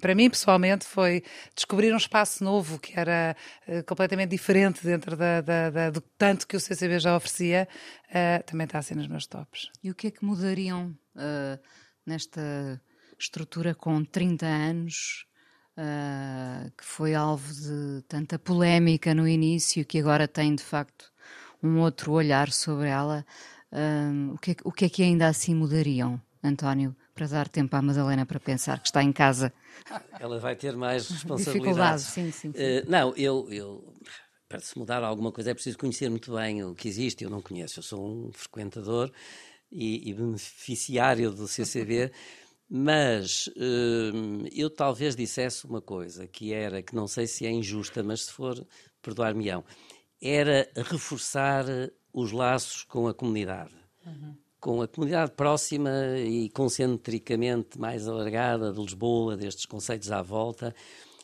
para mim pessoalmente, foi descobrir um espaço novo que era uh, completamente diferente dentro da, da, da, do tanto que o CCB já oferecia. Uh, também está assim nos meus tops. E o que é que mudariam nesta estrutura com 30 anos, uh, que foi alvo de tanta polémica no início, que agora tem de facto um outro olhar sobre ela. Uh, o, que é, o que é que ainda assim mudariam, António, para dar tempo à Madalena para pensar que está em casa? Ela vai ter mais responsabilidade. Sim, sim, sim. Uh, não, eu, eu para se mudar alguma coisa é preciso conhecer muito bem o que existe. Eu não conheço, eu sou um frequentador e, e beneficiário do CCB, mas hum, eu talvez dissesse uma coisa, que era, que não sei se é injusta, mas se for, perdoar-me-ão, era reforçar os laços com a comunidade. Uhum. Com a comunidade próxima e concentricamente mais alargada de Lisboa, destes conceitos à volta.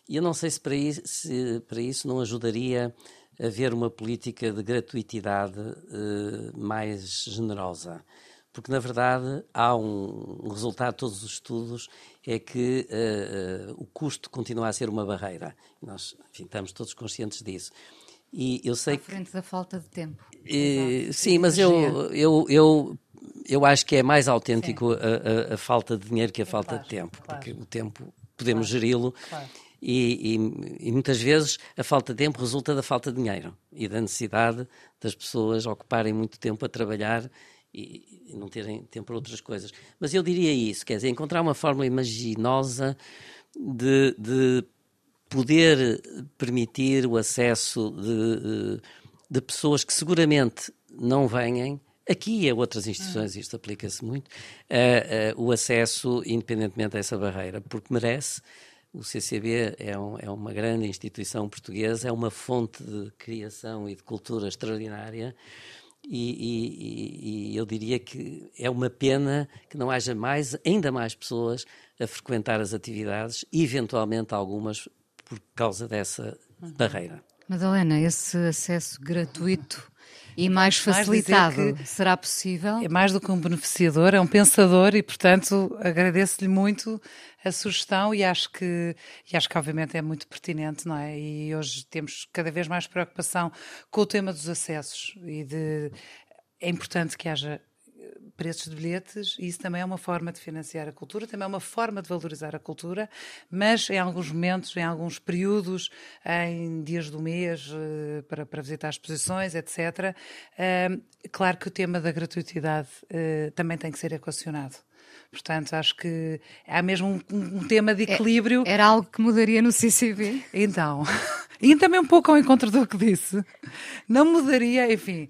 E eu não sei se para isso, se para isso não ajudaria a haver uma política de gratuitidade uh, mais generosa porque na verdade há um, resultado de todos os estudos é que uh, uh, o custo continua a ser uma barreira. Nós enfim, estamos todos conscientes disso. E eu sei à frente que... da falta de tempo. E, sim, mas eu, eu, eu, eu acho que é mais autêntico a, a, a, falta de dinheiro que a é falta claro, de tempo, claro. porque o tempo podemos claro, geri-lo. E, e, e, muitas vezes a falta de tempo resulta da falta de dinheiro e da necessidade das pessoas ocuparem muito tempo a trabalhar e, não terem tempo para outras coisas. Mas eu diria isso, quer dizer, encontrar uma forma imaginosa de, de poder permitir o acesso de, de pessoas que seguramente não venham aqui e a outras instituições, isto aplica-se muito, uh, uh, o acesso independentemente dessa barreira, porque merece. O CCB é, um, é, uma grande instituição portuguesa, é uma fonte de criação e de cultura extraordinária e, e, e, eu diria que é uma pena que não haja mais, ainda mais pessoas a frequentar as atividades, eventualmente algumas por causa dessa uhum. barreira. Madalena, esse acesso gratuito e mais facilitado mais será possível? É mais do que um beneficiador, é um pensador e, portanto, agradeço-lhe muito a sugestão e acho que e acho que obviamente é muito pertinente, não é? E hoje temos cada vez mais preocupação com o tema dos acessos e de é importante que haja preços de bilhetes, e isso também é uma forma de financiar a cultura, também é uma forma de valorizar a cultura, mas em alguns momentos, em alguns períodos, em dias do mês, eh, para, para visitar exposições, etc. Eh, claro que o tema da gratuitidade eh, também tem que ser equacionado. Portanto, acho que há mesmo um, um tema de é, equilíbrio. É, era algo que mudaria no CCB? Então, e também um pouco ao encontro do que disse. Não mudaria, enfim,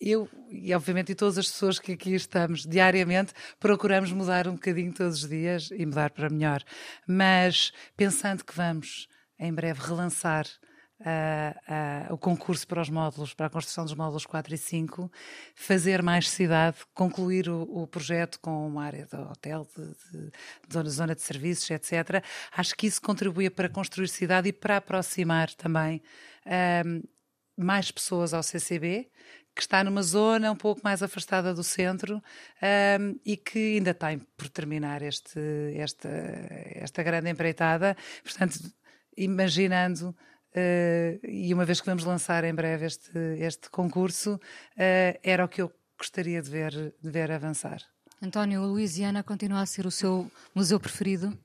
eu e obviamente e todas as pessoas que aqui estamos diariamente procuramos mudar um bocadinho todos os dias e mudar para melhor. Mas pensando que vamos em breve relançar uh, uh, o concurso para os módulos, para a construção dos módulos 4 e 5, fazer mais cidade, concluir o, o projeto com uma área de hotel, de, de, de zona, de serviços, etc. Acho que isso contribui para construir cidade e para aproximar também. Uh, mais pessoas ao CCB, que está numa zona um pouco mais afastada do centro um, e que ainda tem por terminar este, esta, esta grande empreitada. Portanto, imaginando. Uh, e uma vez que vamos lançar em breve este, este concurso, uh, era o que eu gostaria de ver, de ver avançar. António, a Louisiana continua a ser o seu museu preferido?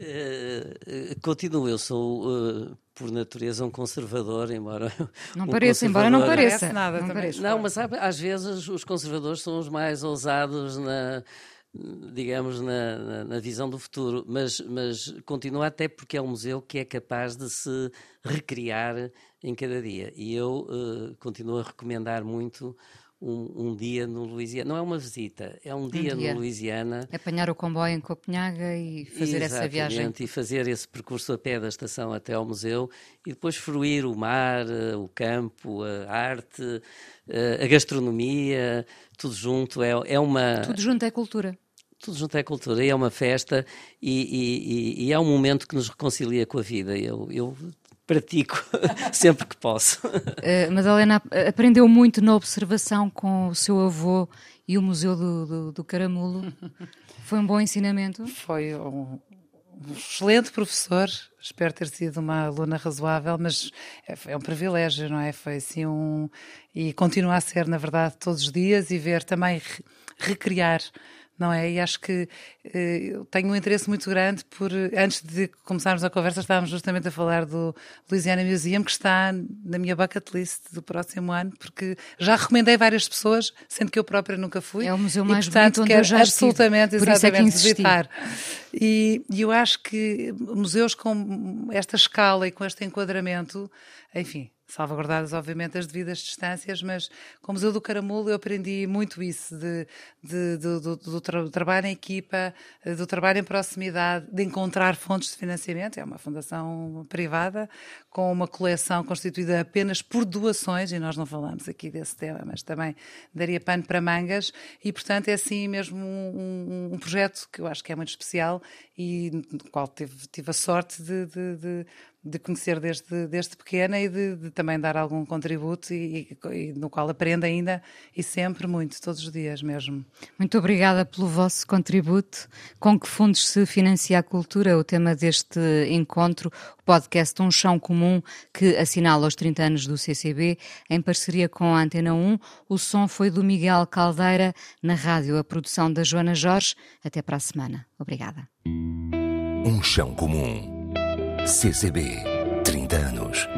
Uh, continuo, eu sou por natureza um conservador, embora não um pareça, embora não pareça nada. Não, pareça, não mas sabe, às vezes os conservadores são os mais ousados na digamos na, na, na, visão do futuro, mas mas continua até porque é um museu que é capaz de se recriar em cada dia. E eu uh, continuo a recomendar muito um, um, dia no Louisiana. Não é uma visita, é um dia, um dia. no Louisiana. Apanhar o comboio em Copenhaga e fazer essa viagem. E fazer esse percurso a pé da estação até ao museu e depois fruir o mar, eh, o campo, a arte, eh, a gastronomia, tudo junto. É, é uma. Tudo junto é cultura tudo junto é cultura e é uma festa e, e, e, é um momento que nos reconcilia com a vida. Eu, eu pratico sempre que posso. Uh, Madalena aprendeu muito na observação com o seu avô e o Museu do, do, do Caramulo. Foi um bom ensinamento? Foi um, um, excelente professor. Espero ter sido uma aluna razoável, mas é, é um privilégio, não é? Foi assim um. E continua a ser, na verdade, todos os dias e ver também re recriar não é? E acho que uh, tenho um interesse muito grande por. Antes de começarmos a conversa, estávamos justamente a falar do Louisiana Museum, que está na minha bucket list do próximo ano, porque já recomendei várias pessoas, sendo que eu própria nunca fui. É o museu mais e, portanto, bonito onde eu já absolutamente, estive. exatamente, é visitar. E, e eu acho que museus com esta escala e com este enquadramento, enfim, salvaguardadas, obviamente, as devidas distâncias, mas com o Museu do Caramulo eu aprendi muito isso, de, de, do, do, do, trabalho em equipa, do trabalho em proximidade, de encontrar fontes de financiamento. É uma fundação privada, com uma coleção constituída apenas por doações, e nós não falamos aqui desse tema, mas também daria pano para mangas, e portanto é assim mesmo um, um, um projeto que eu acho que é muito especial e no qual tive, tive a sorte de, de, de de conhecer desde, desde pequena e de, de também dar algum contributo e, e, e, no qual aprendo ainda e sempre muito, todos os dias mesmo. Muito obrigada pelo vosso contributo. Com que fundos se financia a cultura? O tema deste encontro, o podcast Um Chão Comum, que assinala os 30 anos do CCB, em parceria com a Antena 1. O som foi do Miguel Caldeira, na rádio a produção da Joana Jorge. Até para a semana. Obrigada. Um Chão Comum. CCB, 30 anos.